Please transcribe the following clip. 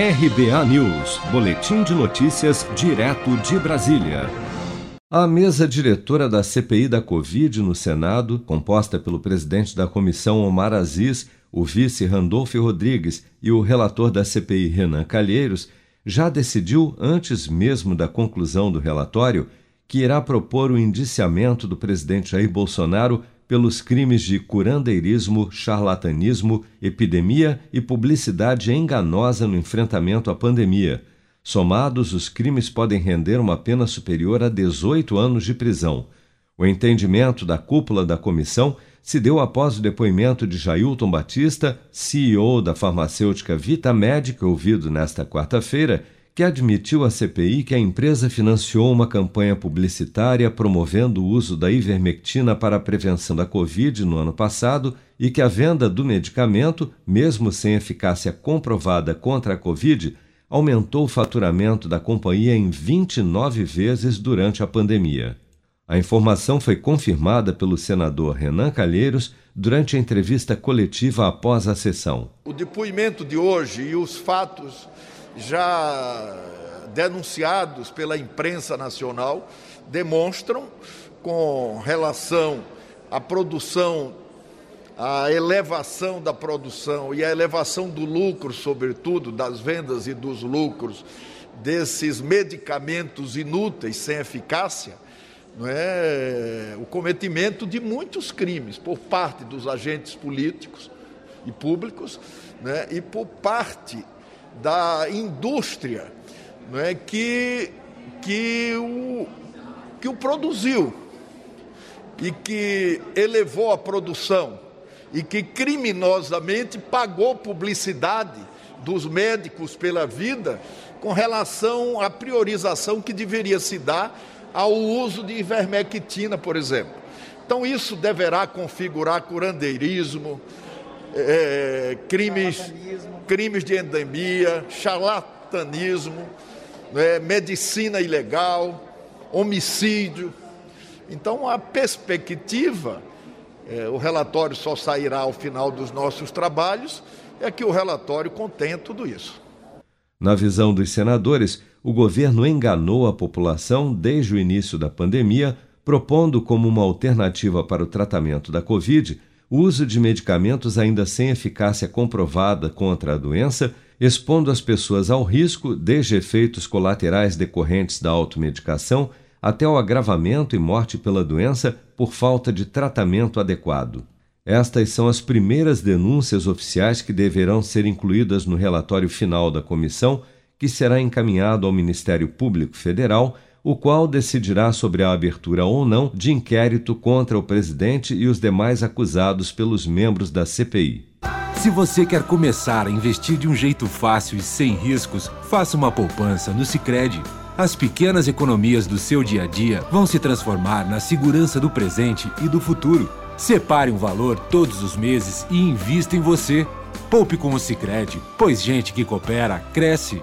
RBA News, Boletim de Notícias, direto de Brasília. A mesa diretora da CPI da Covid no Senado, composta pelo presidente da comissão Omar Aziz, o vice Randolfo Rodrigues e o relator da CPI Renan Calheiros, já decidiu, antes mesmo da conclusão do relatório, que irá propor o indiciamento do presidente Jair Bolsonaro pelos crimes de curandeirismo, charlatanismo, epidemia e publicidade enganosa no enfrentamento à pandemia. Somados, os crimes podem render uma pena superior a 18 anos de prisão. O entendimento da cúpula da comissão se deu após o depoimento de Jailton Batista, CEO da farmacêutica Vitamed, ouvido nesta quarta-feira, que admitiu à CPI que a empresa financiou uma campanha publicitária promovendo o uso da ivermectina para a prevenção da Covid no ano passado e que a venda do medicamento, mesmo sem eficácia comprovada contra a Covid, aumentou o faturamento da companhia em 29 vezes durante a pandemia. A informação foi confirmada pelo senador Renan Calheiros durante a entrevista coletiva após a sessão. O depoimento de hoje e os fatos já denunciados pela imprensa nacional demonstram, com relação à produção, à elevação da produção e à elevação do lucro, sobretudo das vendas e dos lucros desses medicamentos inúteis sem eficácia, não é? O cometimento de muitos crimes por parte dos agentes políticos e públicos, né, e por parte da indústria não é, que, que, o, que o produziu e que elevou a produção e que criminosamente pagou publicidade dos médicos pela vida com relação à priorização que deveria se dar ao uso de ivermectina, por exemplo. Então, isso deverá configurar curandeirismo, é, crimes, crimes de endemia, charlatanismo, é, medicina ilegal, homicídio. Então, a perspectiva, é, o relatório só sairá ao final dos nossos trabalhos, é que o relatório contém tudo isso. Na visão dos senadores, o governo enganou a população desde o início da pandemia, propondo como uma alternativa para o tratamento da Covid o uso de medicamentos ainda sem eficácia comprovada contra a doença, expondo as pessoas ao risco, desde efeitos colaterais decorrentes da automedicação até o agravamento e morte pela doença por falta de tratamento adequado. Estas são as primeiras denúncias oficiais que deverão ser incluídas no relatório final da comissão, que será encaminhado ao Ministério Público Federal o qual decidirá sobre a abertura ou não de inquérito contra o presidente e os demais acusados pelos membros da CPI. Se você quer começar a investir de um jeito fácil e sem riscos, faça uma poupança no Sicredi. As pequenas economias do seu dia a dia vão se transformar na segurança do presente e do futuro. Separe um valor todos os meses e invista em você. Poupe com o Sicredi, pois gente que coopera cresce